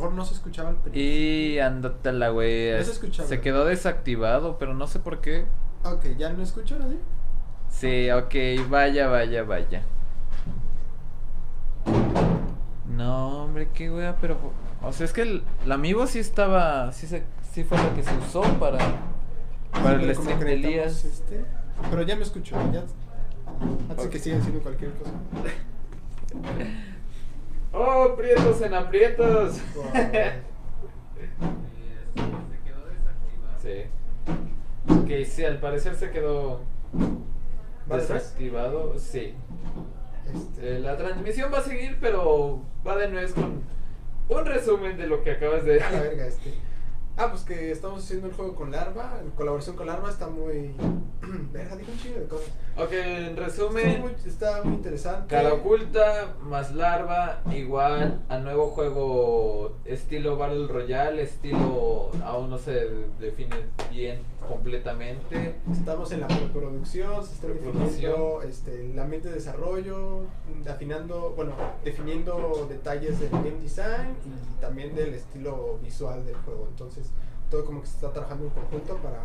mejor no se escuchaba el principio. Y ándate la güey. No se escuchaba. Se quedó desactivado, pero no sé por qué. Ok, ¿ya no escucho nadie? Sí, ok, vaya, vaya, vaya. No, hombre, qué wea, pero. O sea, es que el, la Amiibo sí estaba. Sí, se, sí fue la que se usó para. Para Sí, el stream de Elías. Este, pero ya me escucho, ya. De que sigan haciendo cualquier cosa. ¡Oh, prietos en aprietos! Sí. Que sí, al parecer se quedó desactivado. Sí. Este, Eh, la transmisión va a seguir, pero va de nuez con un resumen de lo que acabas de a la verga, este. Ah, pues que estamos haciendo el juego con Larva. En colaboración con Larva está muy. verga, dijo un chingo de cosas. Ok, en Está resumen, muy, está muy interesante. cara oculta más larva igual a nuevo juego estilo Battle Royale, estilo aún no se define bien completamente. Estamos en la preproducción, se está definiendo este, el ambiente de desarrollo, afinando, bueno, definiendo detalles del game design y también del estilo visual del juego. Entonces, todo como que se está trabajando en conjunto para,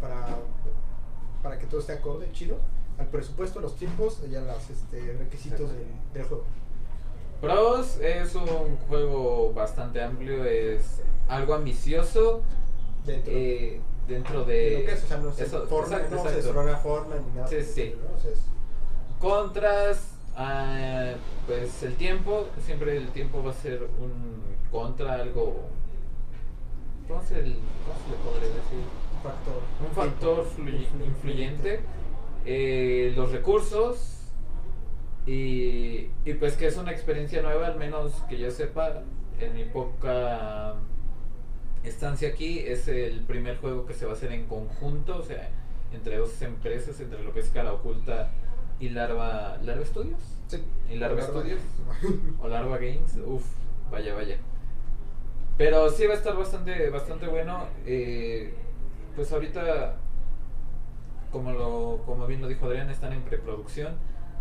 para, para que todo esté acorde, chido, al presupuesto, a los tiempos y a los este, requisitos del, del juego. Pros es un juego bastante amplio, es algo ambicioso Dentro eh, dentro de de... lo que es, o sea, no se eso, forma, exacto, no se exacto. desarrolla forma ni nada. Sí, sí. estilo, ¿no? O sea, es- Contras, ah, pues el tiempo, siempre el tiempo va a ser un contra, algo... ¿Cómo se, el- cómo se le podría decir? factor. Un factor fluy- influyente. eh, los recursos y, y pues que es una experiencia nueva, al menos que yo sepa, en mi poca estancia aquí, es el primer juego que se va a hacer en conjunto, o sea, entre dos empresas, entre lo que es Cara Oculta y Larva, Larva Studios. Sí. ¿Y Larva Larva. Studios? o Larva Games, uff, vaya, vaya. Pero sí va a estar bastante, bastante bueno. eh, pues ahorita, como, lo, como bien lo dijo Adrián, están en preproducción.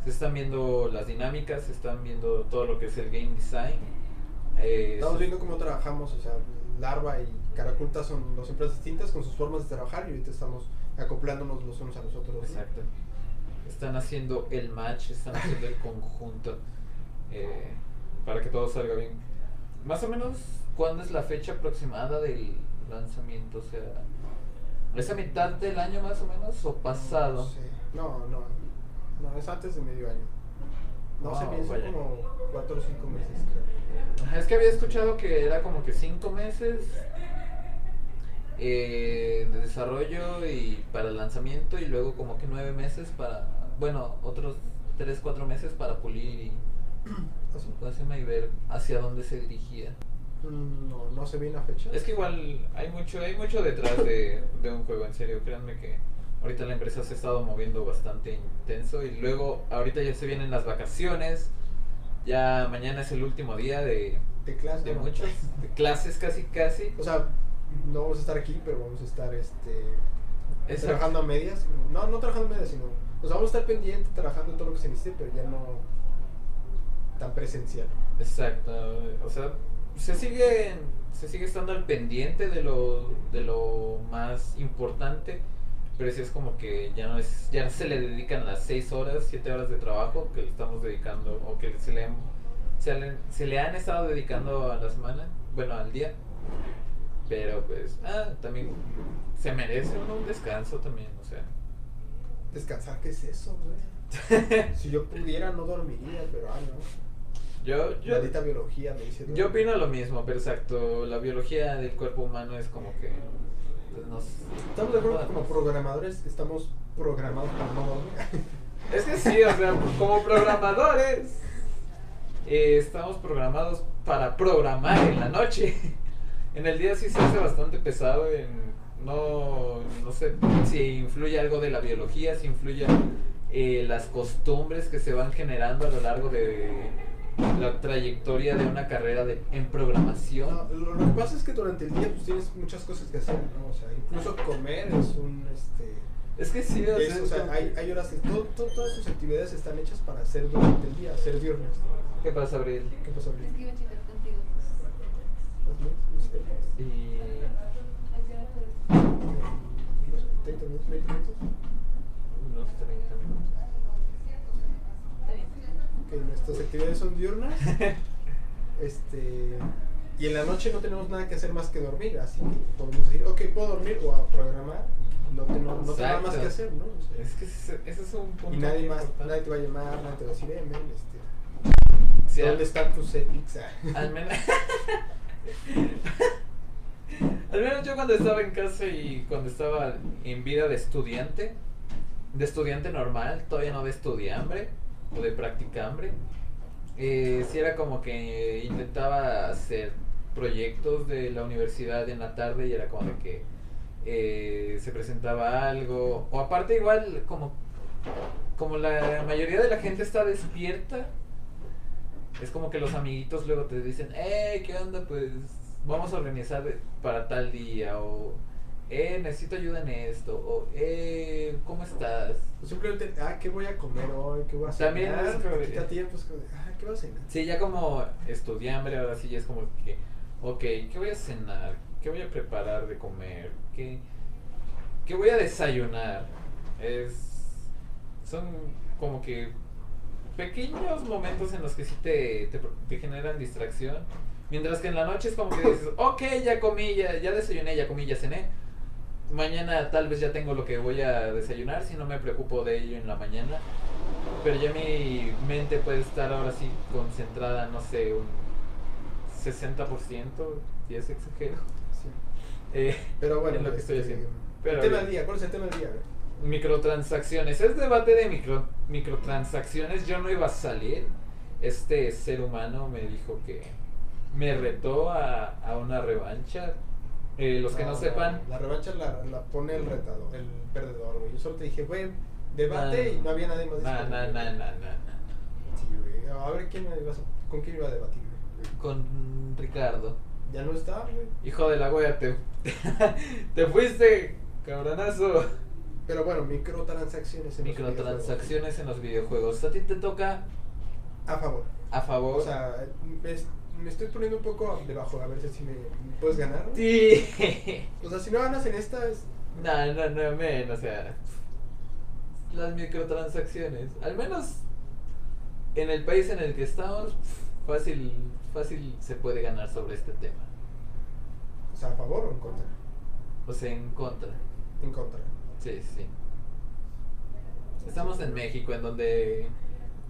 Se están viendo las dinámicas, se están viendo todo lo que es el game design. eh, Estamos viendo cómo trabajamos, o sea, Larva y Caraculta son dos empresas distintas con sus formas de trabajar y ahorita estamos acoplándonos los unos a los otros. Exacto. Están haciendo el match, están haciendo el conjunto eh, para que todo salga bien. Más o menos, ¿cuándo es la fecha aproximada del lanzamiento? O sea, ¿es a mitad del año más o menos o pasado? No, no, no, no, es antes de medio año. No Wow, son vaya. como cuatro o cinco meses, creo. Es que había escuchado que era como que cinco meses eh, de desarrollo y para el lanzamiento y luego como que nueve meses para, bueno, otros tres, cuatro meses para pulir y. Pásame y ver hacia dónde se dirigía. No, no sé bien la fecha. Es que igual hay mucho, hay mucho detrás de, de un juego, en serio, créanme que ahorita la empresa se ha estado moviendo bastante intenso y luego ahorita ya se vienen las vacaciones, ya mañana es el último día de, de clase. de ¿no? muchos, de clases casi casi. O sea, no vamos a estar aquí, pero vamos a estar este, Exacto. trabajando a medias. No, no trabajando a medias, sino. O sea, vamos a estar pendientes, trabajando en todo lo que se necesite, pero ya no tan presencial. Exacto, o sea, se sigue, se sigue estando al pendiente de lo, de lo más importante, pero sí es como que ya no es, ya no se le dedican las 6 horas, 7 horas de trabajo que le estamos dedicando, o que se le, han- se le, se le han estado dedicando a la semana, bueno, al día, pero pues, ah, también se merece uno un descanso también, o sea. Descansar, ¿qué es eso, güey? Si yo pudiera, no dormiría, pero ah, no. Yo, yo, Maldita biología me dice. Yo opino lo mismo, pero exacto. La biología del cuerpo humano es como que. pues, nos- Estamos de acuerdo que como programadores estamos programados para no dormir. Es que sí, o sea, como programadores. eh, estamos programados para programar en la noche. En el día sí se hace bastante pesado. En, no, no sé si influye algo de la biología, si influye eh, las costumbres que se van generando a lo largo de la trayectoria de una carrera de, en programación. No, lo, lo que pasa es que durante el día pues tienes muchas cosas que hacer, ¿no? O sea, incluso comer es un este Es que sí, o sea, es- o es sea, como- hay, hay horas que todo, todo- todas sus actividades están hechas para hacer durante el día, hacer viernes. ¿Qué pasa, Abril? ¿Qué pasó? Es que iba a checar contigo. pues. más o menos, no sé, Y unos 30 minutos, 20 minutos. unos 30 minutos. Que nuestras actividades son diurnas. este. Y en la noche no tenemos nada que hacer más que dormir, así que podemos decir, ok, puedo dormir o a programar. No tengo, no tengo nada más que hacer, ¿no? O sea, Es que ese, ese es un punto. y nadie más, importante. nadie te va a llamar, nadie te va a decir, eh, men, este, Sí, ¿dónde están tus epics? Al menos. Al menos yo cuando estaba en casa y cuando estaba en vida de estudiante, de estudiante normal, todavía no de estudiambre o de practicambre, eh, sí era como que intentaba hacer proyectos de la universidad en la tarde y era como de que eh, se presentaba algo, o aparte igual como, como la mayoría de la gente está despierta, es como que los amiguitos luego te dicen, hey, ¿qué onda? Pues vamos a organizar para tal día, o eh, necesito ayuda en esto, o eh, ¿cómo estás? O simplemente, ah, ¿qué voy a comer hoy? ¿Qué voy a cenar? También es quita tiempo, es como ah, ¿qué voy a cenar? Sí, ya como estudiambre, ahora sí ya es como que, ok, ¿qué voy a cenar? ¿Qué voy a preparar de comer? ¿Qué, qué voy a desayunar? Es, son como que pequeños momentos en los que sí te, te, te generan distracción. Mientras que en la noche es como que dices, ok, ya comí, ya, ya desayuné, ya comí, ya cené. Mañana tal vez ya tengo lo que voy a desayunar si no me preocupo de ello en la mañana. Pero ya mi mente puede estar ahora sí concentrada, no sé, un 60%, si es exagero. Sí. Eh, Pero bueno, Es lo que estoy este, haciendo. Pero el tema del día, ¿cuál es el tema del día? microtransacciones. Es debate de micro, microtransacciones. Yo no iba a salir. Este ser humano me dijo que me retó a, a una revancha. Eh, los que no La- sepan, La revancha la, la pone el retador, el perdedor, güey. Yo solo te dije, güey, debate Nah. y no había nadie más. na, disponible, na, güey. na, na, na, na. Sí, güey. A ver quién ibas a- con quién iba a debatir, güey. con Ricardo. Ya no está, güey. Hijo de la wea, te, te fuiste, cabronazo. Pero bueno, microtransacciones en los Microtransacciones en los videojuegos. A ti te toca videojuegos. A favor. a favor. O sea, me, me estoy poniendo un poco debajo, a ver si me, me puedes ganar. sí. O sea, si no ganas en esta, es, No, no, no, men, o sea, las microtransacciones, al menos en el país en el que estamos, fácil, fácil se puede ganar sobre este tema. o sea, a favor o en contra. O sea, en contra. En contra. Sí, sí. Estamos en México, en donde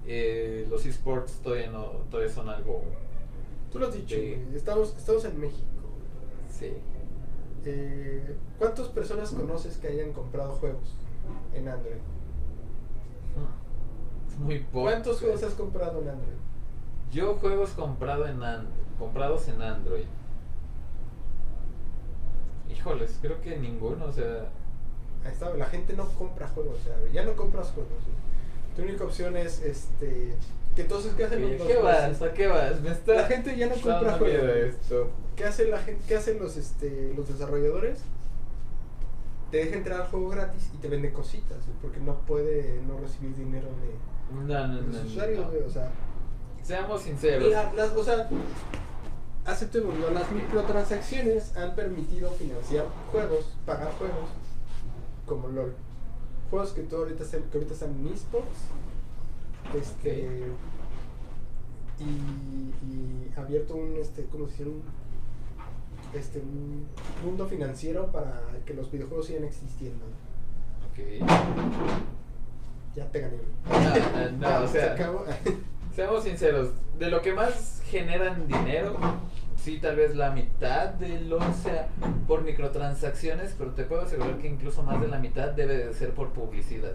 eh, los esports todavía no, todavía son algo, Tú lo has dicho, Sí. estamos, estamos en México. sí. Eh, ¿Cuántas personas conoces que hayan comprado juegos en Android? Muy poco. ¿Cuántos juegos has comprado en Android? Yo juegos comprado en an- comprados en Android. Híjoles, creo que ninguno, o sea, Ahí está, la gente no compra juegos, o sea, ya no compras juegos. güey. Tu única opción es, este, que entonces, ¿qué hacen ¿qué, los qué vas? ¿A qué vas? Me está La gente ya no compra juegos. esto. ¿Qué hace la gente, qué hacen los, este, los desarrolladores? Te deja entrar al juego gratis y te vende cositas, porque no puede no recibir dinero de, No, no, de no, los no, usuarios, o sea, Seamos sinceros. La- las, o sea, aceptémoslo, las microtransacciones han permitido financiar juegos, pagar juegos, como LOL. Juegos que, tú ahorita, están- que ahorita están en esports, este, y, y abierto un, este, ¿cómo se dice? Un, este, un mundo financiero para que los videojuegos sigan existiendo. Ok. Ya te gané. No, no, no, Ya, o se sea. Seamos sinceros, de lo que más generan dinero, sí, tal vez la mitad de lo sea por microtransacciones, pero te puedo asegurar que incluso más de la mitad debe de ser por publicidad.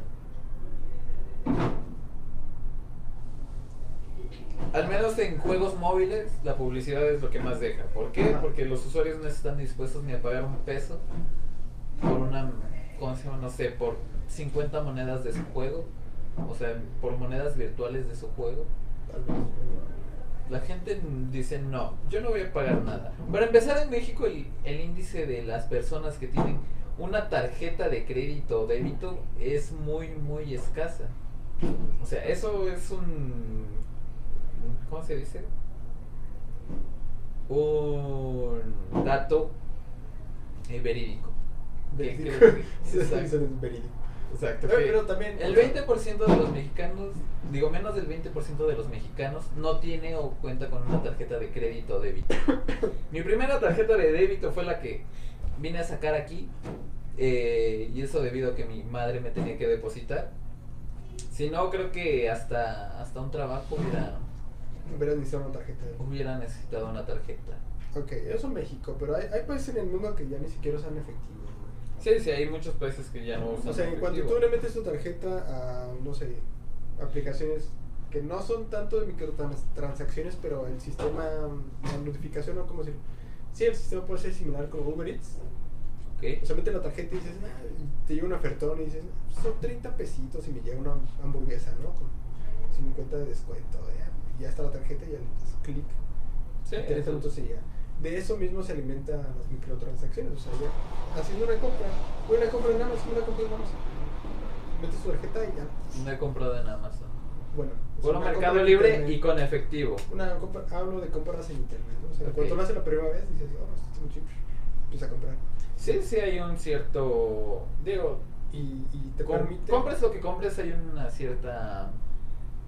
Al menos en juegos móviles, la publicidad es lo que más deja. ¿Por qué? Porque los usuarios no están dispuestos ni a pagar un peso por una, ¿cómo se llama? No sé, por 50 monedas de su juego. O sea, por monedas virtuales de su juego. Tal vez. La gente dice, no, yo no voy a pagar nada. Para empezar, en México el, el índice de las personas que tienen una tarjeta de crédito o débito es muy, muy escasa. O sea, eso es un... ¿Cómo se dice? un dato eh, verídico. Verídico. exacto. verídico. Exacto. Pero, pero también. el o sea, 20% de los mexicanos, digo menos del 20% de los mexicanos, no tiene o cuenta con una tarjeta de crédito o débito. Mi primera tarjeta de débito fue la que vine a sacar aquí, eh, y eso debido a que mi madre me tenía que depositar. Si no, creo que hasta, hasta un trabajo hubiera, Hubieras necesitado una tarjeta. hubiera necesitado una tarjeta. Ok, eso en México, pero hay, hay países en el mundo que ya ni siquiera usan efectivo. güey. Sí, sí, hay muchos países que ya no usan. O sea, en cuanto tú le metes tu tarjeta a, no sé, aplicaciones que no son tanto de microtransacciones, pero el sistema, la notificación o como decirlo. Sí, el sistema puede ser similar con Uber Eats. Ok. O sea, metes la tarjeta y dices, "Ah", y te llega un ofertón y dices, son 30 pesitos y me llega una hamburguesa, ¿no? Con 50 de descuento. Ya, ya está la tarjeta y ya le das clic. Sí, en 30 eso- minutos y ya. De eso mismo se alimentan las microtransacciones. O sea, ya haciendo una compra, una compra en Amazon, una compra en Amazon. Metes tu tarjeta y ya. No he comprado en Amazon. Bueno, Por una Mercado compra Libre internet. y con efectivo. Una compra, hablo de compras en internet. ¿no? O sea, cuando lo haces la primera vez, dices, oh, esto está muy chido. Empieza a comprar. Sí, sí hay un cierto... Digo, Y, y te com- permite. compres lo que compres hay una cierta...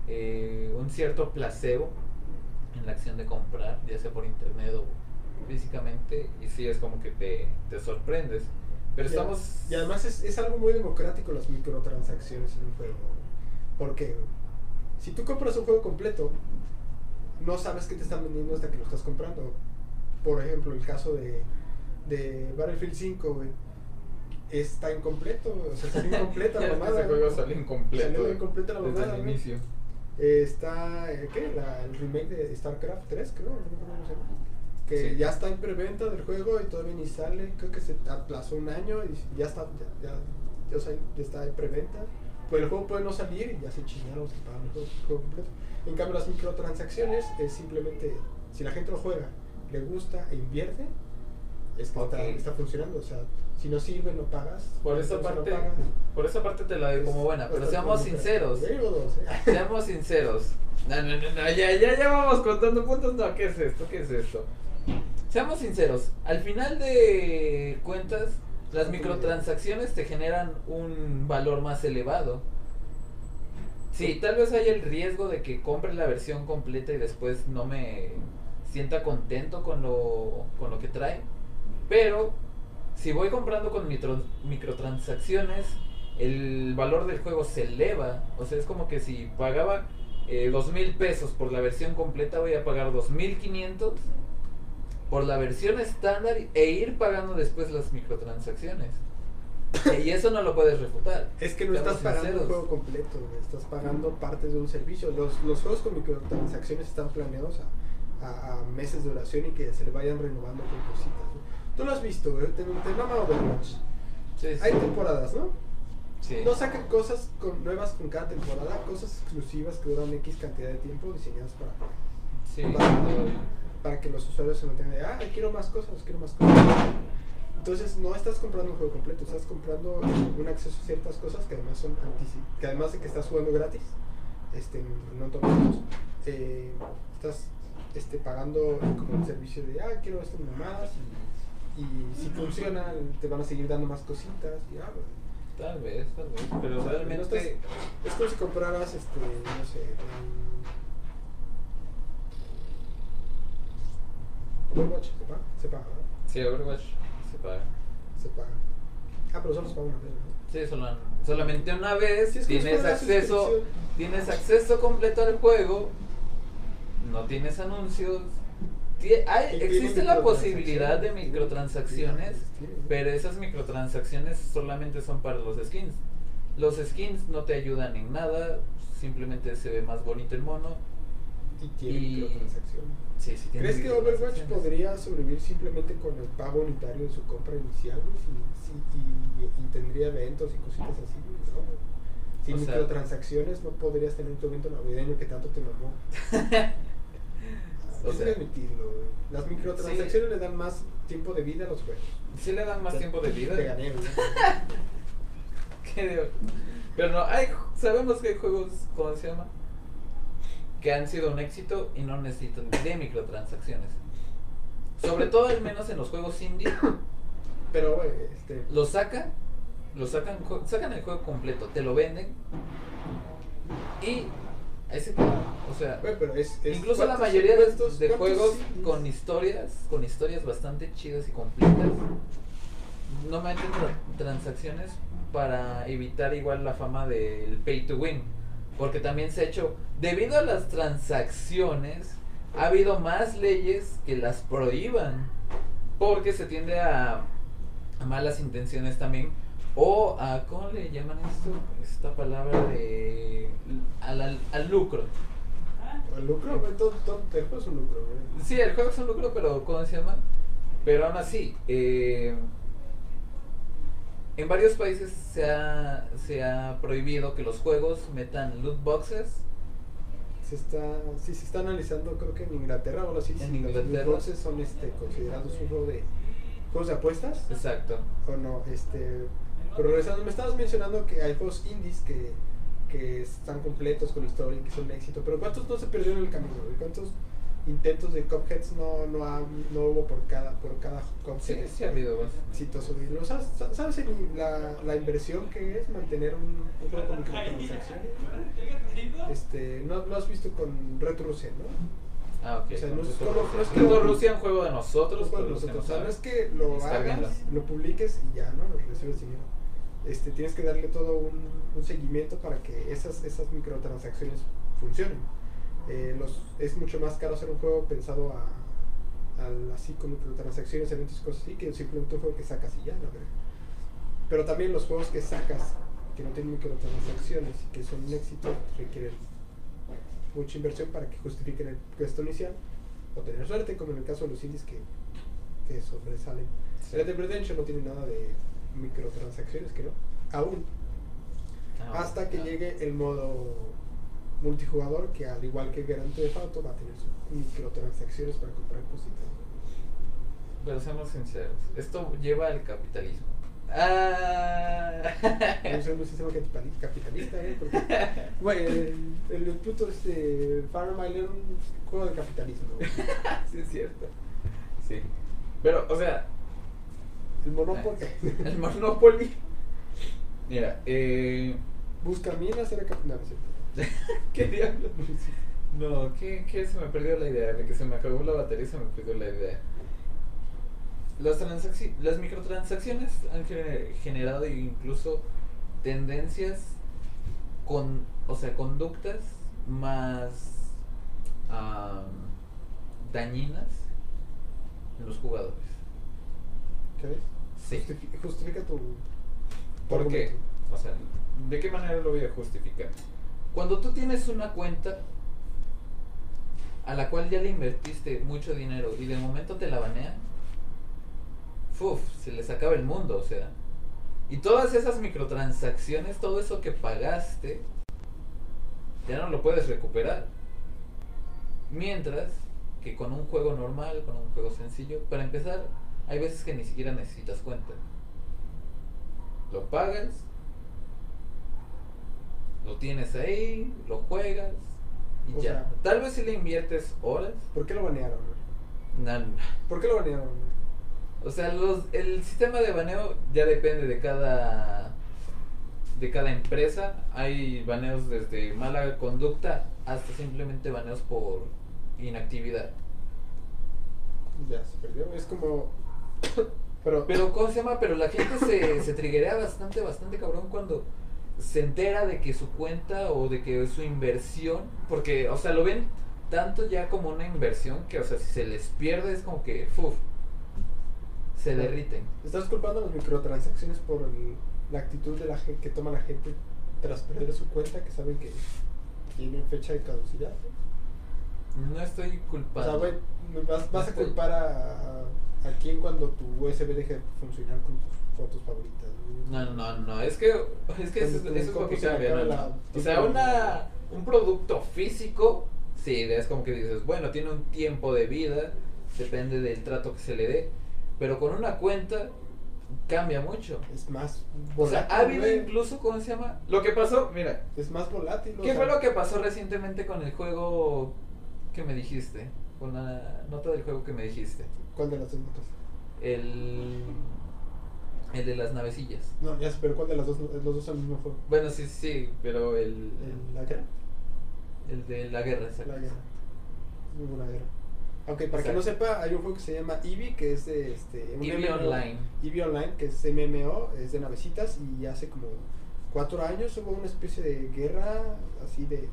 eh, un cierto placebo en la acción de comprar, ya sea por internet o físicamente, y sí es como que te, te sorprendes. Pero Y- estamos... Y además es, es algo muy democrático las microtransacciones en un juego. Porque si tú compras un juego completo, no sabes qué te están vendiendo hasta que lo estás comprando. Por ejemplo, el caso de, de Battlefield 5, güey, está incompleto, o sea, salió incompleta la mamada. Ese juego salió incompleto. Salió incompleta la desde mamada, el güey. inicio. Eh, está, ¿qué? La- el remake de StarCraft 3, creo, no. Que Sí. ya está en preventa del juego y todavía ni sale. Creo que se aplazó un año y ya está, ya, ya, está en preventa. Pues el juego puede no salir y ya se chingaron, se pagan el juego, completo. En cambio, las microtransacciones es simplemente, si la gente lo juega, le gusta e invierte, es que está, está funcionando. O sea, si no sirve, no pagas. Por esa no parte, por esa parte te la doy como buena, pero Bastante seamos sinceros. ¿eh? Seamos sinceros. No, no, no, ya, ya, ya vamos contando puntos. No, ¿qué es esto? ¿Qué es esto? Seamos sinceros. Al final de cuentas, las microtransacciones te generan un valor más elevado. Sí, tal vez haya el riesgo de que compre la versión completa y después no me sienta contento con lo, con lo que trae. Pero si voy comprando con micro- microtransacciones, el valor del juego se eleva. O sea, es como que si pagaba eh, dos mil pesos por la versión completa, voy a pagar dos mil quinientos por la versión estándar e ir pagando después las microtransacciones. y eso no lo puedes refutar. Es que no estás pagando un juego completo, estás pagando partes de un servicio. Los, los juegos con microtransacciones están planeados a, a- a meses de duración y que se le vayan renovando con cositas. güey. Tú lo has visto, güey, te, te mama Overwatch. Sí, sí. Hay temporadas, ¿no? Sí. No sacan cosas con- nuevas con cada temporada, cosas exclusivas que duran X cantidad de tiempo diseñadas para, Sí. para, para que los usuarios se mantengan de, ah, quiero más cosas, quiero más cosas. Entonces no estás comprando un juego completo, estás comprando un acceso a ciertas cosas que además son que además de que estás jugando gratis, este, no tomamos, eh, estás este, pagando como el servicio de, ah, quiero estas mamadas y, y si funciona te van a seguir dando más cositas y ah, bueno. Tal vez, tal vez. Pero O sea, realmente. estás- es como si compraras, este, no sé, Overwatch, ¿se paga? Se paga, ¿verdad? Sí, Overwatch se paga. Se paga. Ah, pero solo se paga una vez, ¿no? Sí, solo- solamente una vez Sí, tienes acceso, tienes acceso completo al juego, no tienes anuncios. Hay- Y tiene existe la posibilidad de microtransacciones. pero esas microtransacciones solamente son para los skins. Los skins no te ayudan en nada, simplemente se ve más bonito el mono. Y tiene y- microtransacciones. Sí, sí tiene ¿Crees que Overwatch podría sobrevivir simplemente con el pago unitario de su compra inicial? sí, y, y tendría eventos y cositas así, ¿no? Sin O sea- microtransacciones no podrías tener tu evento navideño que tanto te mamó. O sea- admitirlo, güey. Las microtransacciones le dan más tiempo de vida a los juegos. Sí le dan más tiempo de vida. Te gané, Pero no, hay, sabemos que hay juegos, ¿cómo se llama? Que han sido un éxito y no necesitan de microtransacciones. Sobre todo al menos en los juegos indie. Pero, este. Lo sacan, lo sacan, sacan el juego completo, te lo venden y ahí se queda. O sea, güey, pero es, es- incluso la ¿cuántos- mayoría de, cuántos- de juegos con historias, con historias bastante chidas y completas, no meten tra- transacciones para evitar igual la fama del pay to win. Porque también se ha hecho, debido a las transacciones, ha habido más leyes que las prohíban. Porque se tiende a, a malas intenciones también. O a, ¿cómo le llaman esto? Esta palabra de... al, al- al lucro. El lucro, güey, todo, todo el juego es un lucro, güey. Sí, el juego es un lucro, pero ¿cómo se llama? Pero aún así, eh, en varios países se ha, se ha prohibido que los juegos metan loot boxes. Se está, sí, se está analizando, creo que en Inglaterra o algo así. En si los Inglaterra. loot boxes son este, considerados un juego de juegos de apuestas. Exacto. O no, este. Pero regresando, me estabas mencionando que hay juegos indies que, que están completos con historia y que son un éxito. Pero ¿cuántos no se perdieron en el camino? ¿Cuántos intentos de Cupheads no, no, ha- no hubo por cada, por cada Cuphead? Sí, sí ha habido más. exitoso. Lo- ¿Sabes, sabes la, la inversión que es mantener un, un juego con microtransacciones? Este, no lo has visto con Red Rusia, ¿no? Ah, ok. O sea, no es como- no es Rusia, un juego de nosotros. Un juego de nosotros. O sea, no es que lo hagas, lo publiques y ya, ¿no? Recibes dinero. Este, tienes que darle todo un, un seguimiento para que esas, esas microtransacciones funcionen. Eh, los, es mucho más caro hacer un juego pensado a, al- así con microtransacciones, eventos y cosas así, que simplemente un juego que sacas y ya, la verdad. Pero también los juegos que sacas, que no tienen microtransacciones y que son un éxito, requieren mucha inversión para que justifiquen el gasto inicial o tener suerte, como en el caso de los indies que, que sobresalen. Sí. Red Dead Redemption no tiene nada de microtransacciones, creo, aún. Ah, hasta que ah. llegue el modo multijugador, que al igual que Grand Theft Auto va a tener sus microtransacciones para comprar cositas. Pero seamos sinceros, esto lleva al capitalismo. Ah. Vamos a un sistema capitali- capitalista, ¿eh? Porque, güey, el, el, el puto este, Fire Emblem era un juego de capitalismo. sí, es cierto. Sí. Pero, o sea, El Monopoly. el Monopoly. Mira, eh. Busca minas era capitalismo. ¿Qué diablos? No, ¿qué, ¿qué? Se me perdió la idea. De que se me acabó la batería y se me perdió la idea. Las, las microtransacciones han gener- generado incluso tendencias con, o sea, conductas más dañinas en los jugadores. ¿Qué ves? Sí. Justifi- justifica tu. tu ¿Por qué? O sea, ¿de qué manera lo voy a justificar? Cuando tú tienes una cuenta a la cual ya le invertiste mucho dinero y de momento te la banean, ¡fuf! se les acaba el mundo, o sea. Y todas esas microtransacciones, todo eso que pagaste, ya no lo puedes recuperar. Mientras que con un juego normal, con un juego sencillo, para empezar, hay veces que ni siquiera necesitas cuenta. Lo pagas, lo tienes ahí, lo juegas y O ya. sea- Tal vez si le inviertes horas, ¿Por qué lo banearon? güey? na- ¿Por qué lo banearon? o sea, los, el sistema de baneo ya depende de cada de cada empresa. Hay baneos desde mala conducta hasta simplemente baneos por inactividad. Ya se perdió. Es como. Pero. Pero, ¿cómo se llama? Pero la gente se, se triguea bastante, bastante cabrón cuando se entera de que su cuenta o de que su inversión, porque, o sea, lo ven tanto ya como una inversión que, o sea, si se les pierde es como que, ¡fuf! Se derriten. Estás culpando las microtransacciones por el- la actitud de la gente que toma la gente tras perder su cuenta, que saben que tienen fecha de caducidad. No estoy O culpando. sea, güey, vas, vas a Estoy- culpar a, a quién cuando tu USB deje de funcionar con tus fotos favoritas. güey? No, no, no, es que, es que eso, es- eso lo que cambia, ¿no? O sea, una, un producto físico, sí, es como que dices, bueno, tiene un tiempo de vida, depende del trato que se le dé, pero con una cuenta cambia mucho. Es más O sea, volátil. ha habido incluso, ¿cómo se llama? Lo que pasó, mira, Es más volátil. o ¿qué sea, fue lo que pasó recientemente con el juego que me dijiste? con la nota del juego que me dijiste. ¿Cuál de las dos notas? El. El de las navecillas. No, ya sé, pero ¿cuál de las dos? Los dos son el mismo juego. Bueno, sí, sí, pero el. ¿El- ¿La guerra? El de la guerra, exacto. La guerra. Es muy buena guerra. Aunque para Exacto. quien no sepa, hay un juego que se llama Eevee, que es de este. un Eevee MMO. Online. Eevee Online, que es MMO, es de navecitas y hace como cuatro años hubo una especie de guerra así de...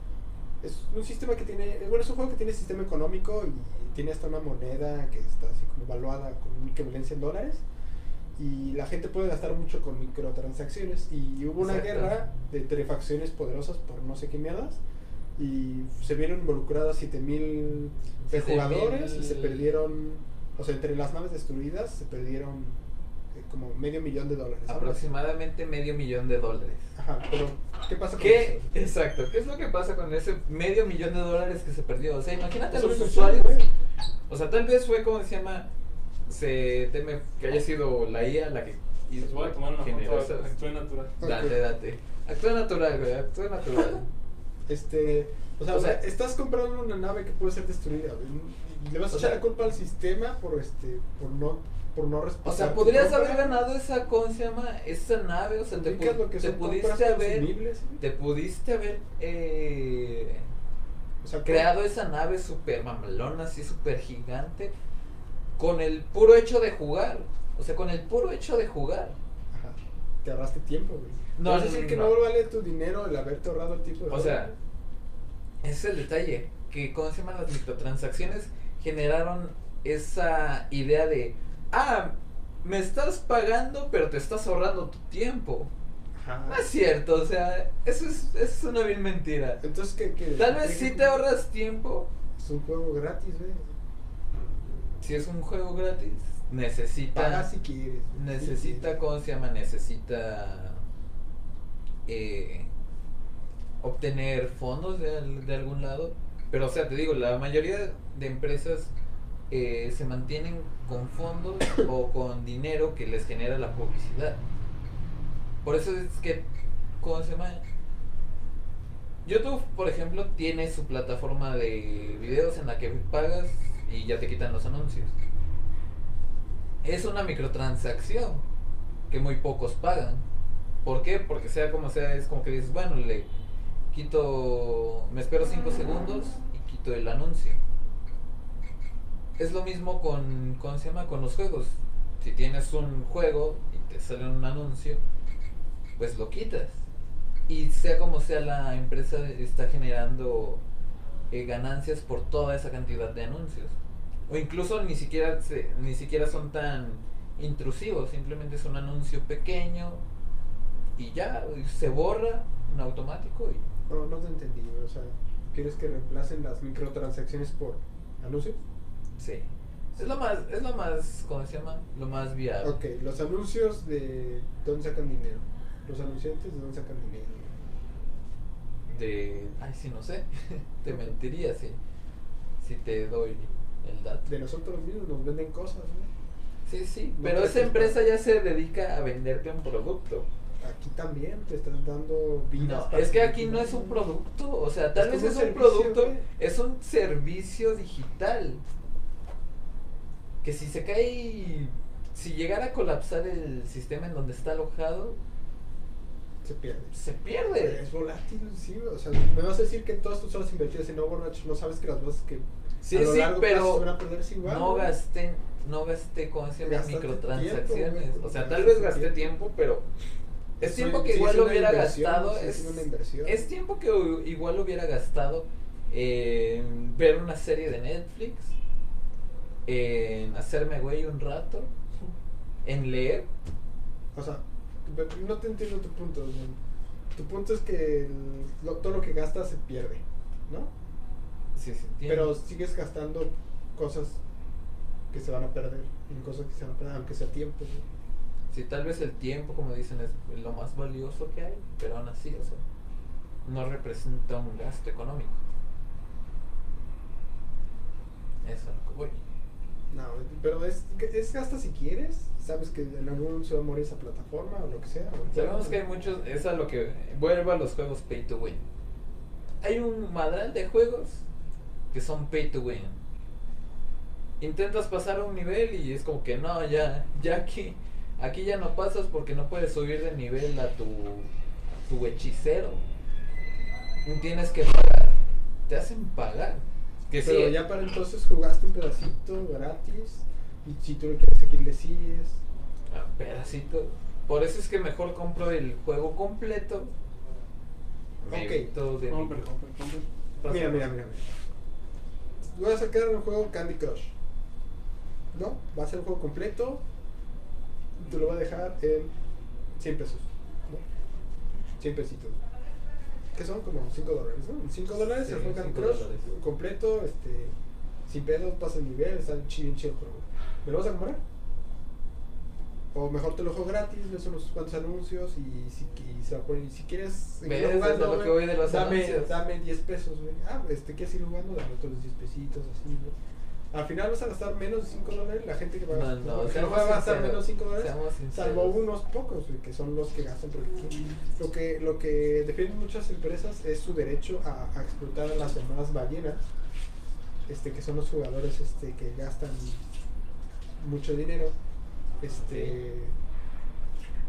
Es un sistema que tiene... Bueno, es un juego que tiene sistema económico y tiene hasta una moneda que está así como evaluada con un equivalencia en dólares. Y la gente puede gastar mucho con microtransacciones. Y hubo una Exacto. guerra de entre facciones poderosas por no sé qué mierdas. Y se vieron involucradas 7000 de 7,000 jugadores y se perdieron, o sea, entre las naves destruidas se perdieron eh, como medio millón de dólares. Aproximadamente medio millón de dólares. Ajá, pero ¿qué pasa con ¿Qué? eso? Exacto. ¿Qué es lo que pasa con ese medio millón de dólares que se perdió? O sea, imagínate a los usuarios. O sea, tal vez fue como se llama. Se teme que haya sido la IA la que Les voy a tomar una generó foto esas- actúe natural. Date, date. Actúa natural, güey. Actúa natural. Este, o sea, O sea- estás comprando una nave que puede ser destruida. Le vas a echar sea- la culpa al sistema por este, por no, por no respetar. O sea, podrías haber ganado esa, ¿cómo se llama? Esa nave, o sea, te, pu- lo que te pudiste haber, te pudiste haber eh, O sea, creado esa nave super mamalona, así super gigante, con el puro hecho de jugar. O sea, con el puro hecho de jugar. Ajá, te ahorraste tiempo, güey. No, es decir no, que no. no vale tu dinero el haberte ahorrado el tiempo de O juego, sea, ese es el detalle. Que, ¿cómo se llaman las microtransacciones? Generaron esa idea de, ah, me estás pagando, pero te estás ahorrando tu tiempo. Ajá. No es cierto, o sea, eso es, eso es una bien mentira. Entonces, ¿qué? qué Tal vez qué- sí te ahorras tiempo, Es un juego gratis, güey. si es un juego gratis, necesita... Paga si quieres. necesita, ¿cómo se llama? Necesita eh, obtener fondos de, de algún lado. Pero, o sea, te digo, la mayoría de empresas eh, se mantienen con fondos o con dinero que les genera la publicidad. Por eso es que, ¿cómo se llama? YouTube, por ejemplo, tiene su plataforma de videos en la que pagas y ya te quitan los anuncios. Es una microtransacción que muy pocos pagan. ¿Por qué? Porque sea como sea, es como que dices, bueno, le quito, me espero 5 segundos y quito el anuncio. Es lo mismo con, ¿cómo se? Con los juegos. Si tienes un juego y te sale un anuncio, pues lo quitas. Y sea como sea, la empresa está generando eh, ganancias por toda esa cantidad de anuncios. O incluso ni siquiera, se- ni siquiera son tan intrusivos, simplemente es un anuncio pequeño y ya se borra en automático y No, no te entendí. O sea, ¿quieres que reemplacen las microtransacciones por anuncios? Sí. Es lo más, es lo más, ¿cómo se llama? Lo más viable. Ok, los anuncios de dónde sacan dinero. Los anunciantes de dónde sacan dinero. De, ay, sí, no sé, te mentiría si, si te doy el dato. De nosotros mismos nos venden cosas, ¿no? Sí, sí, No pero esa empresa ya se dedica a venderte un producto. Aquí también te están dando vidas. No, es que aquí no es un producto, o sea, tal Es vez es un producto, güey. es un servicio digital. Que si se cae, si llegara a colapsar el sistema en donde está alojado, Se pierde. se pierde. Es volátil, sí, o sea, me vas a decir que todas tus horas invertidas en Overwatch no sabes que las vas que Sí, a lo sí, largo pero se van a perder es igual. no güey. gasté, no gasté, ¿cómo se llama? Microtransacciones. tiempo, güey, o sea, tal vez gasté tiempo. pero es tiempo que igual lo hubiera gastado. Es, es tiempo que igual lo hubiera gastado en ver una serie de Netflix, en hacerme güey un rato, en leer. O sea, no te entiendo tu punto. Tu punto es que el- lo- todo lo que gastas se pierde, ¿no? Sí, sí, entiendo. Pero sigues gastando cosas que se van a perder, en cosas que se van a perder, aunque sea tiempo. güey. Sí, tal vez el tiempo, como dicen, es lo más valioso que hay, pero aún así, o sea, no representa un gasto económico. Eso es lo que voy. No, pero es, es gasta si quieres. Sabes que en algún momento se va a morir esa plataforma o lo que sea. o- Sabemos que hay muchos, es a lo que vuelvo a los juegos pay to win. Hay un madral de juegos que son pay to win. intentas pasar a un nivel y es como que no, ya, ya aquí, aquí ya no pasas porque no puedes subir de nivel a tu, tu hechicero. Tienes que pagar, te hacen pagar. Que Pero sí, ya para entonces jugaste un pedacito gratis y si tú lo quieres seguir le sigues. Ah, pedacito. Por eso es que mejor compro el juego completo. Ok. evito de Compre, micro- compre, compre. Mira, mira, mira. mira. Voy a sacar un juego Candy Crush. ¿No? Va a ser un juego completo. y Te lo va a dejar en 100 pesos. ¿no? 100 pesitos. Que son como 5 dólares, ¿no? 5 dólares Sí, el Candy cinco Crush dólares. completo, este, sin pedos, pasa el nivel, está chido, chido juego. ¿Me lo vas a comprar? O mejor te lo juego gratis, ves unos cuantos anuncios y si, y se va a poner- si quieres seguir jugando, Es a lo güey, que voy de los dame, anuncios. dame 10 pesos, güey. Ah, este, ¿quieres seguir jugando? Dame otros 10 pesitos, así, güey. Al final vas a gastar menos de 5 dólares, la gente que va, No, a- no, que seamos va a gastar menos 5 dólares, salvo unos pocos, que son los que gastan. Porque lo que, lo que defienden muchas empresas es su derecho a, a explotar a las llamadas ballenas, este, que son los jugadores este, que gastan mucho dinero este,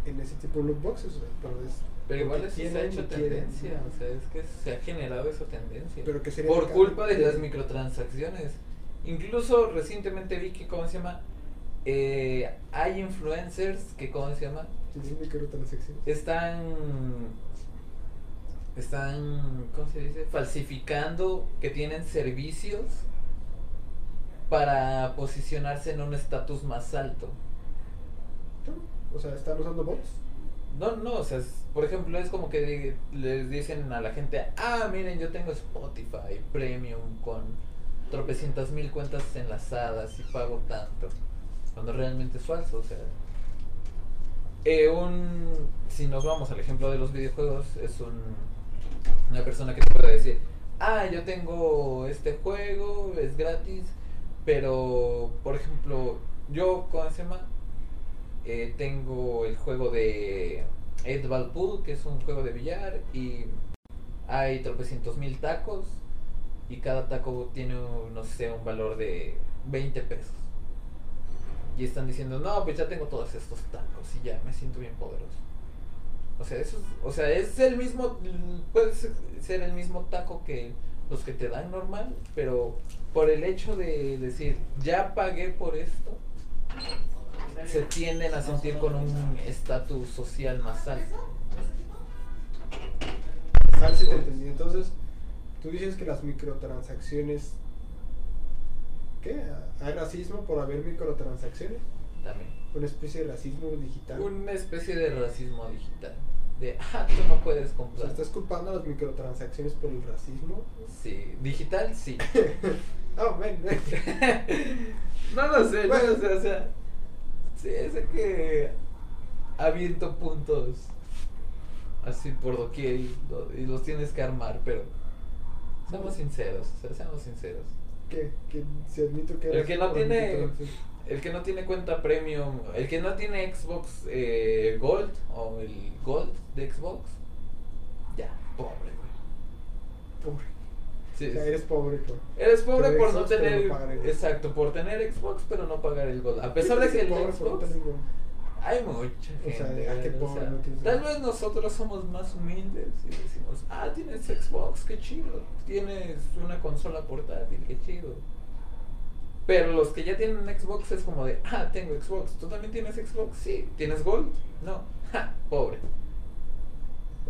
en ese tipo de loot boxes, pero es Pero igual eso se ha tienen hecho y quieren. tendencia, o sea, es que se ha generado esa tendencia. Pero que sería Por culpa de las microtransacciones. Incluso recientemente vi que, ¿cómo se llama? Eh, hay influencers que, ¿cómo se llama? Están, están, ¿cómo se dice? Falsificando que tienen servicios para posicionarse en un estatus más alto. O sea, están usando bots. No, no, o sea, es- por ejemplo, es como que les dicen a la gente, ah, miren, yo tengo Spotify Premium con tropecientas mil cuentas enlazadas y pago tanto, cuando realmente es falso, o sea. eh, un, si nos vamos al ejemplo de los videojuegos, es un, una persona que te puede decir, ah, yo tengo este juego, es gratis, pero, por ejemplo, yo, ¿cómo se llama? Eh, tengo el juego de Ed Valpool, que es un juego de billar, y hay tropecientos mil tacos, y cada taco tiene, no sé, un valor de 20 pesos. Y están diciendo, no, pues ya tengo todos estos tacos y ya me siento bien poderoso. O sea, eso es, o sea, es el mismo, puede ser- el mismo taco que los que te dan normal, pero por el hecho de decir, ya pagué por esto, se tienden a sentir con un estatus social más alto. Entonces, tú dices que las microtransacciones. ¿Qué? ¿Hay racismo por haber microtransacciones? También. Una especie de racismo digital. Una especie de racismo digital. De, ah, tú no puedes O sea, comprar. ¿estás culpando a las microtransacciones por el racismo? Sí, digital sí. Oh, ven, ven. No lo sé, no Bueno. lo sé, o sea. Sí, sé que aviento puntos así por doquier y, y los tienes que armar, pero seamos sinceros, seamos sinceros. que, que si admito que El que no tiene el que no tiene cuenta premium, el que no tiene Xbox eh, Gold o el Gold de Xbox, ya, pobre, güey. Pobre. Sí, O sea, eres pobre, por. Eres pobre por no Xbox, tener. no exacto, por tener Xbox, pero no pagar el Gold. A pesar de que el Xbox. Hay mucha O sea, gente. ah, qué o sea, no tal vez nosotros somos más humildes y decimos, ah, tienes Xbox, qué chido. Tienes una consola portátil, qué chido. Pero los que ya tienen Xbox es como de, ah, tengo Xbox. ¿Tú también tienes Xbox? Sí. ¿Tienes Gold? No. Ja, pobre.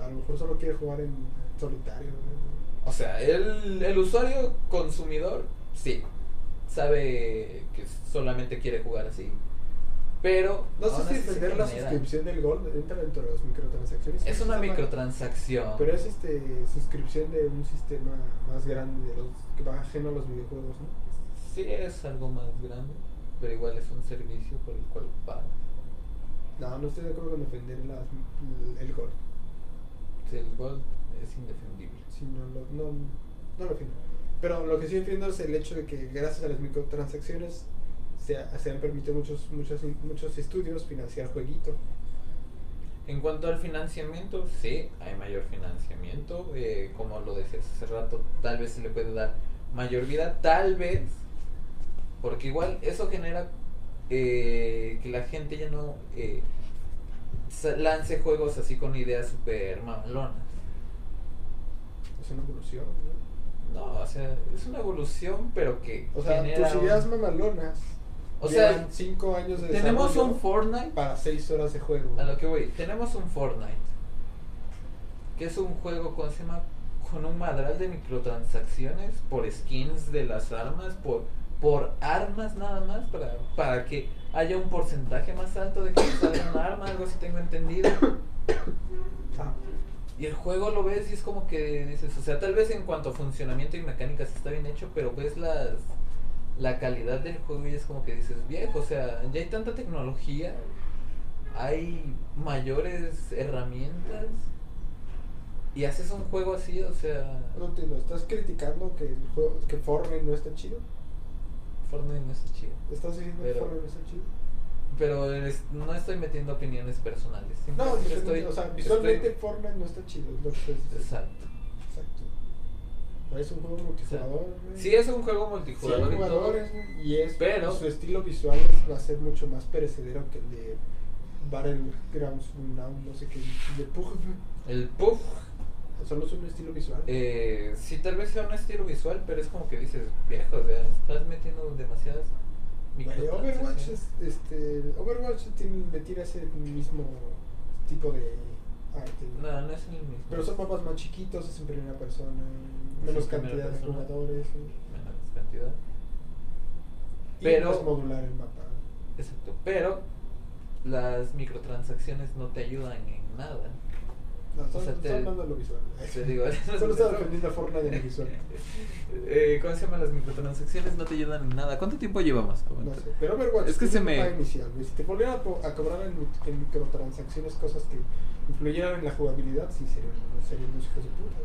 A lo mejor solo quiere jugar en solitario. ¿no? O sea, el, el usuario consumidor, sí, sabe que solamente quiere jugar así. Pero No sé si defender la suscripción del Gold entra dentro de las microtransacciones. Es una microtransacción. Pero es este suscripción de un sistema más grande de los que va ajeno a los videojuegos, ¿no? Sí es algo más grande, pero igual es un servicio por el cual pagas. No, no estoy de acuerdo con defender las, el Gold. Sí, el Gold es indefendible. Sí, no, lo- no, no lo defiendo. Pero lo que sí defiendo es el hecho de que gracias a las microtransacciones se, se han permitido muchos, muchos, muchos estudios financiar jueguitos. En cuanto al financiamiento, sí, hay mayor financiamiento. eh, como lo decías hace rato, tal vez se le puede dar mayor vida. Tal vez Porque igual eso genera eh, que la gente ya no eh, lance juegos así con ideas super mamalonas. Es una evolución, ¿no? No, o sea, es una evolución, pero que O sea, genera tus ideas mamalonas. O sea, llevan cinco años de tenemos un Fortnite para seis horas de juego. A lo que voy, tenemos un Fortnite, que es un juego con, se llama, con un madral de microtransacciones por skins de las armas, por, por armas nada más, para, para que haya un porcentaje más alto de que salga un arma, algo así tengo entendido. Ah, Y el juego lo ves y es como que dices, o sea, tal vez en cuanto a funcionamiento y mecánicas está bien hecho, pero ves las la calidad del juego y es como que dices, viejo, o sea, ya hay tanta tecnología, hay mayores herramientas y haces un juego así, o sea, no entiendo, ¿estás criticando que el juego, que Fortnite no está chido? Fortnite no está chido. ¿Estás diciendo que Fortnite no está chido? Pero es- no estoy metiendo opiniones personales. No, visualmente, o sea, visualmente estoy- Fortnite no está chido, es lo que estoy. Exacto. Es un juego multijugador, sí es un juego multijugador y jugadores, es pero- su estilo visual va a ser mucho más perecedero que el de Battlegrounds Now, no sé qué, de Pug. el puff Solo es un estilo visual. Eh, sí, tal vez sea un estilo visual, pero es como que dices, viejo, o sea, estás metiendo demasiadas Overwatch es, este, Overwatch tiene, tira ese mismo tipo de arte. No, no es el mismo. Pero son mapas más chiquitos, es en primera persona, Es menos cantidad de jugadores. Menos cantidad. Y Pero- más modular el mapa. Exacto. Pero las microtransacciones no te ayudan en nada. No, solo, O sea, te- hablando lo visual. Te digo, Solo estaba defendiendo Fortnite en el visual. Eh, ¿Cómo se llaman las microtransacciones? No te ayudan en nada. ¿Cuánto tiempo llevamos? No sé, pero Overwatch Es que se me- inicial. Si te volvieran a, cobrar en microtransacciones cosas que influyeran en la jugabilidad, sí serían, serían unos hijos de puta.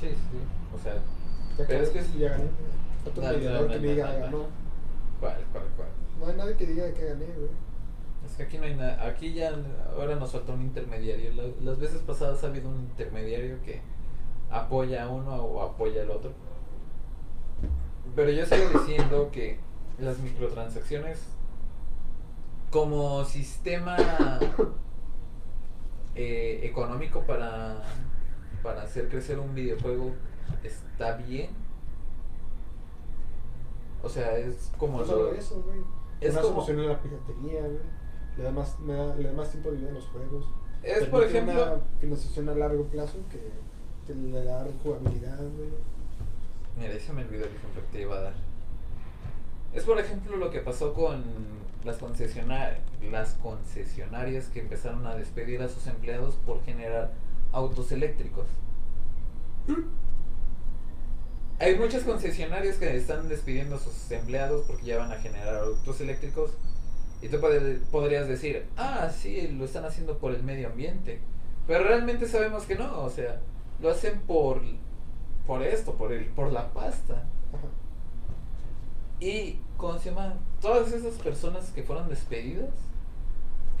Sí, sí, sí. O sea, Ya Pero es que es- ya gané. güey. Otro No, mediador no, que diga ganó. ¿cuál, cuál, cuál? No hay nadie que diga que gané, güey. Es que aquí no hay nada, aquí ya ahora nos falta un intermediario. La- Las veces pasadas ha habido un intermediario que apoya a uno o apoya al otro. Pero yo sigo diciendo que las microtransacciones como sistema eh, económico para, para hacer crecer un videojuego está bien. O sea, es como No lo- solo eso, güey. es Una como- solución a la piratería, güey. Le da más, me da, le da más tiempo de vida a los juegos. Es, por ejemplo- Una financiación a largo plazo que, que le da jugabilidad, güey. Mira, ese me olvidó el ejemplo que te iba a dar. Es por ejemplo lo que pasó con las, concesionar las concesionarias que empezaron a despedir a sus empleados por generar autos eléctricos. Hay muchas concesionarias que están despidiendo a sus empleados porque ya van a generar autos eléctricos. Y tú pod- podrías decir, ah, sí, lo están haciendo por el medio ambiente. Pero realmente sabemos que no, o sea, lo hacen por, por esto, por, el, por la pasta. Y, ¿cómo se llama? Todas esas personas que fueron despedidas,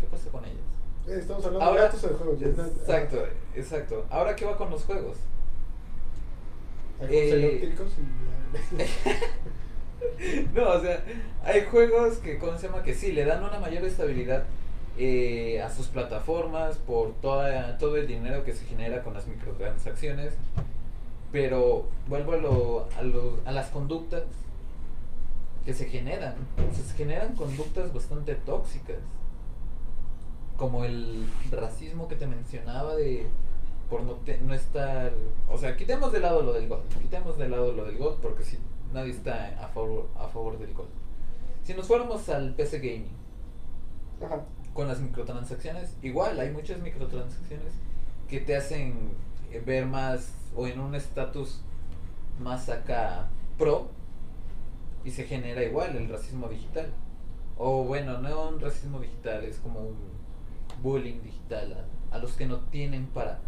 ¿qué pasa con ellas? Eh, Estamos hablando Ahora- de datos o de juegos. ya no- Exacto, exacto. Ahora, ¿qué va con los juegos? Eh. No, o sea, hay juegos que, ¿cómo se llama? Que sí, le dan una mayor estabilidad eh, a sus plataformas por toda, todo el dinero que se genera con las microtransacciones. Pero vuelvo a, lo, a, lo- a las conductas que se generan. Se generan conductas bastante tóxicas. Como el racismo que te mencionaba de por no, te- no estar... O sea, quitemos de lado lo del God. Quitemos de lado lo del God porque si nadie está a favor, a favor del God. Si nos fuéramos al PC Gaming Ajá. con las microtransacciones, igual hay muchas microtransacciones que te hacen ver más o en un estatus más acá pro y se genera igual el racismo digital. O bueno, no un racismo digital, es como un bullying digital a, los que no tienen para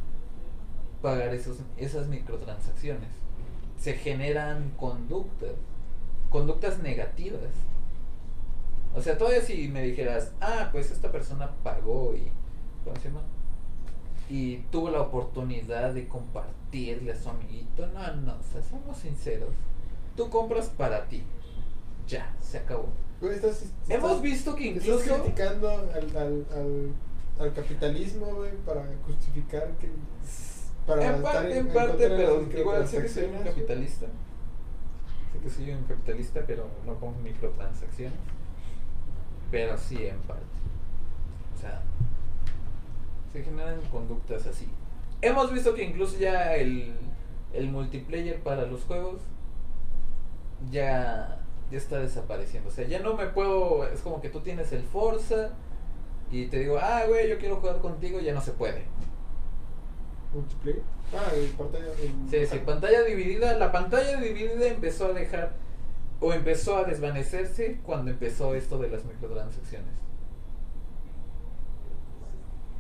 pagar esos, esas microtransacciones. Se generan conductas, conductas negativas. O sea, todavía si me dijeras, ah, pues esta persona pagó y, ¿cómo se llama? Y tuvo la oportunidad de compartirle a su amiguito. No, no, o sea, somos sinceros. Tú compras para ti. Ya, se acabó. Güey, estás- Hemos estás- visto que Estás incluso... criticando al, al, al, al capitalismo, güey, para justificar que. Para en parte, en en parte, pero igual sé que soy un capitalista. Sé que soy un capitalista, pero no con microtransacciones. Pero sí, en parte. O sea, se generan conductas así. Hemos visto que incluso ya el, el multiplayer para los juegos ya, ya está desapareciendo. O sea, ya no me puedo. Es como que tú tienes el Forza y te digo, ah, güey, yo quiero jugar contigo, ya no se puede. Multiplayer. Ah, en pantalla. en- Sí, sí, pantalla dividida. La pantalla dividida empezó a dejar o empezó a desvanecerse cuando empezó esto de las microtransacciones.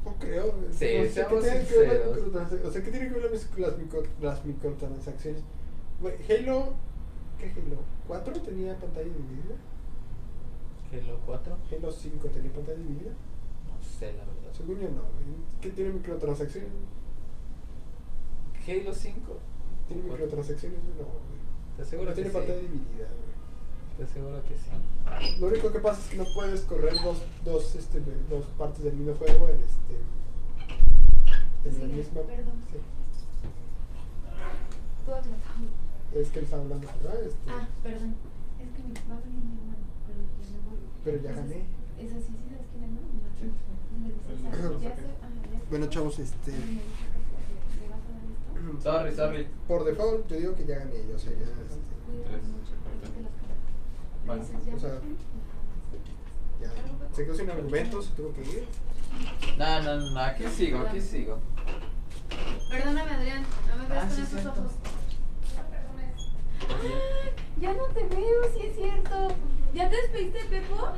No creo. Sí, no sé qué seamos tiene que ver las sinceros. microtrans- O sea, ¿qué tiene que ver las, micro- las microtransacciones? Halo. ¿Qué Halo? ¿4 tenía pantalla dividida? Halo 4, Halo 5 tenía pantalla dividida? no sé la verdad. Según yo no, güey. ¿Qué tiene microtransacciones? Halo 5, ¿Tiene microtransacciones? No, güey. ¿Te aseguro No que tiene sí? pantalla dividida, güey. Te aseguro que sí. Lo único que pasa es que no puedes correr dos, dos, este, dos partes del mismo juego en este. En la misma. perdón. sí. Tú hablas. Es que él está hablando, ¿verdad? Este, Ah, perdón. Es que mi va a venir mi hermano, pero ya me voy. Pero ya Entonces, gané. Es así, sí sabes quién es, ¿no? Sí. ah, sé, sé. Bueno, chavos, este. Sorry, sorry. Por default, yo digo que ya gané yo, o sea, ya. este, Cuídate Tres, mucho, perfecto. quítate las caras. Le Bueno, dices, ya o sea, ya. Se quedó sin argumentos, se tuvo que ir. No, no, no, aquí sigo, aquí sigo. Perdóname, Adrián, no me ves Ah, con sí, esos ojos. Ya no te veo, sí es cierto. ¿Ya te despediste de Pepo?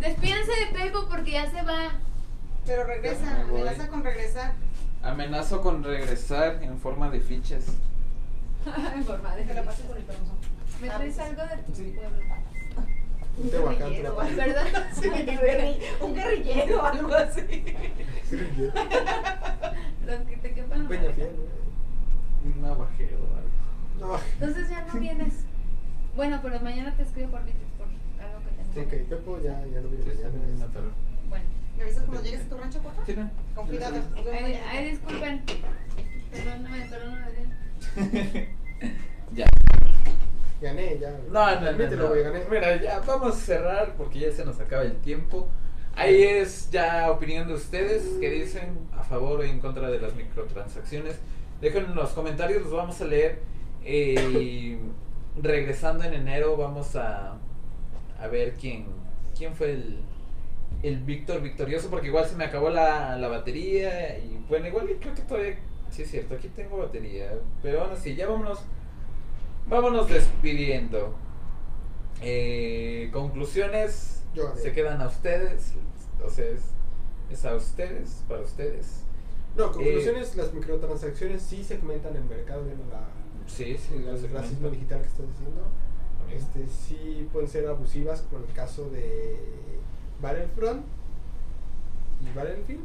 Despídense de Pepo porque ya se va. Pero regresa, amenaza con regresar. Amenazo con regresar en forma de fichas. En forma de Que la pase por el permiso. ¿Me traes algo de tu Sí. pueblo? Un guerrillero. ¿Verdad? Sí, un guerrillero o algo así. Los que te quepan. Peña Fiel, güey. Un navajero o algo. No. Entonces ya no vienes. Bueno, pero mañana te escribo por, por algo que tengo. Ok, Pepo ya, ya Sí, bien, mañana. una tarde. Bueno. ¿Me avisas cuando llegues a tu rancho, porfa? Sí, no. Con cuidado. Ay, ay, disculpen. Perdóname, perdóname, ya. Gané, ya. No, no, no. No. gané. Mira, ya vamos a cerrar porque ya se nos acaba el tiempo. Ahí es ya opinión de ustedes que dicen a favor o en contra de las microtransacciones. Dejen en los comentarios, los vamos a leer. Eh, y regresando en enero vamos a, a ver quién, quién fue el, el Víctor victorioso porque igual se me acabó la, la batería y bueno, igual creo que todavía, sí es cierto, aquí tengo batería. Pero bueno, sí, ya vámonos Vámonos despidiendo. Eh, conclusiones Yo se quedan a ustedes. O sea, es, es a ustedes, para ustedes. No, conclusiones, las microtransacciones sí se comentan en el mercado, la, Sí, sí, el racismo digital que estás diciendo. Este, sí pueden ser abusivas, como el caso de Battlefront y Battlefield.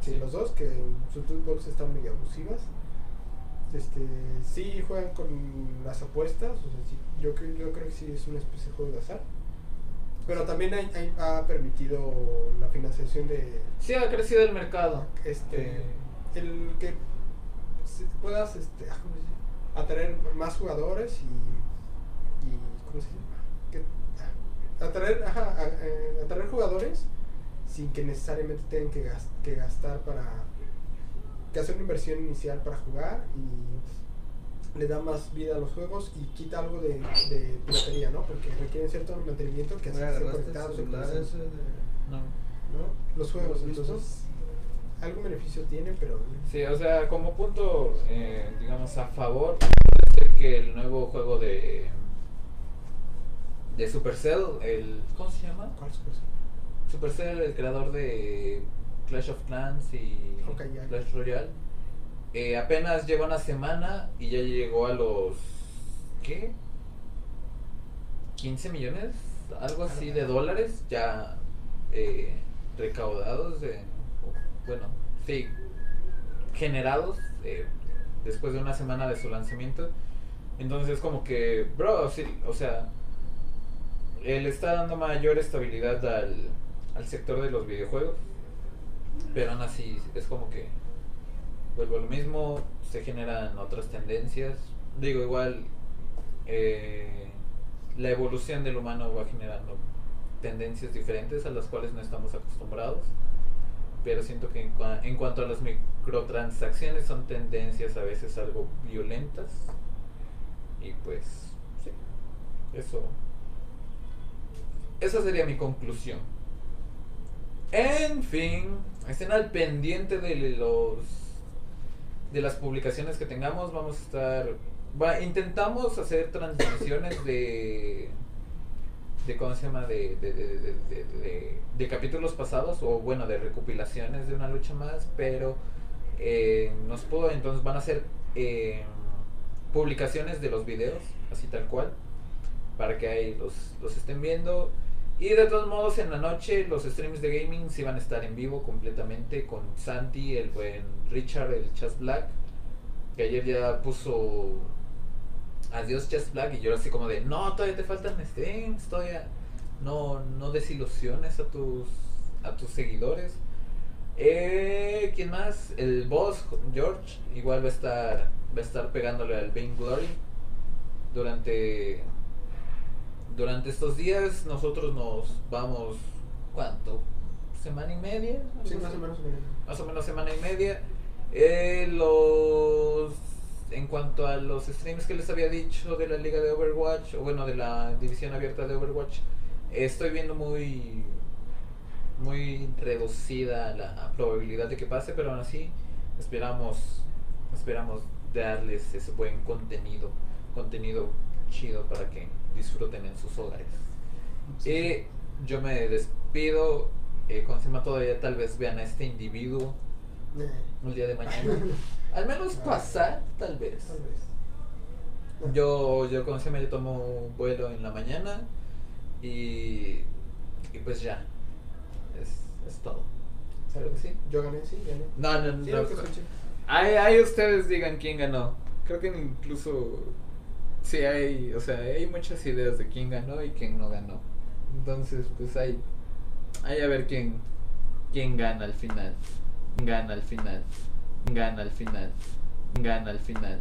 Sí, Sí. los dos, que en su toolbox están medio abusivas. Este, sí juegan con las apuestas, o sea, sí, yo, creo, yo creo que sí es una especie de juego de azar. Pero también hay- hay- ha permitido la financiación de Sí, ha crecido el mercado. este Eh, el que puedas este atraer más jugadores y, y ¿cómo se dice? Que, ah, atraer ajá, a- eh, atraer jugadores sin que necesariamente tengan que, gas- que gastar para que hacer una inversión inicial para jugar y le da más vida a los juegos y quita algo de, de piratería, ¿no? Porque requieren cierto mantenimiento que ¿Me hacen ser agarraste el conectados no. ¿no? Los juegos, entonces algún beneficio tiene, pero Sí, o sea, como punto, eh, digamos, a favor, puede que el nuevo juego de de Supercell, el ¿cómo se llama? ¿cuál es eso? Supercell, el creador de Clash of Clans y. Clash Royale, eh, apenas lleva una semana y ya llegó a los ¿qué? 15 millones, algo así de dólares ya eh, recaudados de, bueno, sí, generados eh, después de una semana de su lanzamiento. Entonces como que, bro, sí, o sea, él está dando mayor estabilidad al, al sector de los videojuegos. Pero aún así es como que vuelvo a lo mismo, se generan otras tendencias. Digo, igual eh, la evolución del humano va generando tendencias diferentes a las cuales no estamos acostumbrados. Pero siento que en, cua- en cuanto a las microtransacciones son tendencias a veces algo violentas. Y pues, sí, eso. Esa sería mi conclusión. En fin, estén al pendiente de los de las publicaciones que tengamos. Vamos a estar. va- intentamos hacer transmisiones de. De ¿Cómo se llama? De, de, de, de- capítulos pasados o bueno, de recopilaciones de una lucha más, pero eh, nos puedo. Entonces van a ser eh, publicaciones de los videos, así tal cual, para que ahí los, los estén viendo. Y de todos modos, en la noche los streams de gaming sí van a estar en vivo completamente con Santi, el buen Richard, el Chas Black, que ayer ya puso adiós Chas Black y yo así como de, no, todavía te faltan streams, todavía no, no desilusiones a tus, a tus seguidores. Eh, ¿Quién más? El boss, George, igual va a estar, va a estar pegándole al Vain Glory durante durante estos días nosotros nos vamos ¿cuánto? semana y media ¿Algo Sí, más o menos. menos. más o menos semana y media Eh, los en cuanto a los streams que les había dicho de la liga de Overwatch o bueno de la división abierta de Overwatch estoy viendo muy muy reducida la probabilidad de que pase pero aún así esperamos esperamos darles ese buen contenido contenido chido para que disfruten en sus hogares. Y yo me despido. Eh, con encima todavía tal vez vean a este individuo el día de mañana al menos pasar tal vez Tal vez. yo, yo como se llama, yo tomo vuelo en la mañana y, y pues ya. Es, es todo. Creo que sí. Yo gané, sí, gané. No, no, Sí, no. lo que escuché. Ahí, ahí ustedes digan quién ganó. Creo que incluso sí hay, o sea, hay muchas ideas de quién ganó y quién no ganó. Entonces, pues ahí, ahí a ver quién, quién gana al final. Quién gana al final. Gana al final. Gana al final.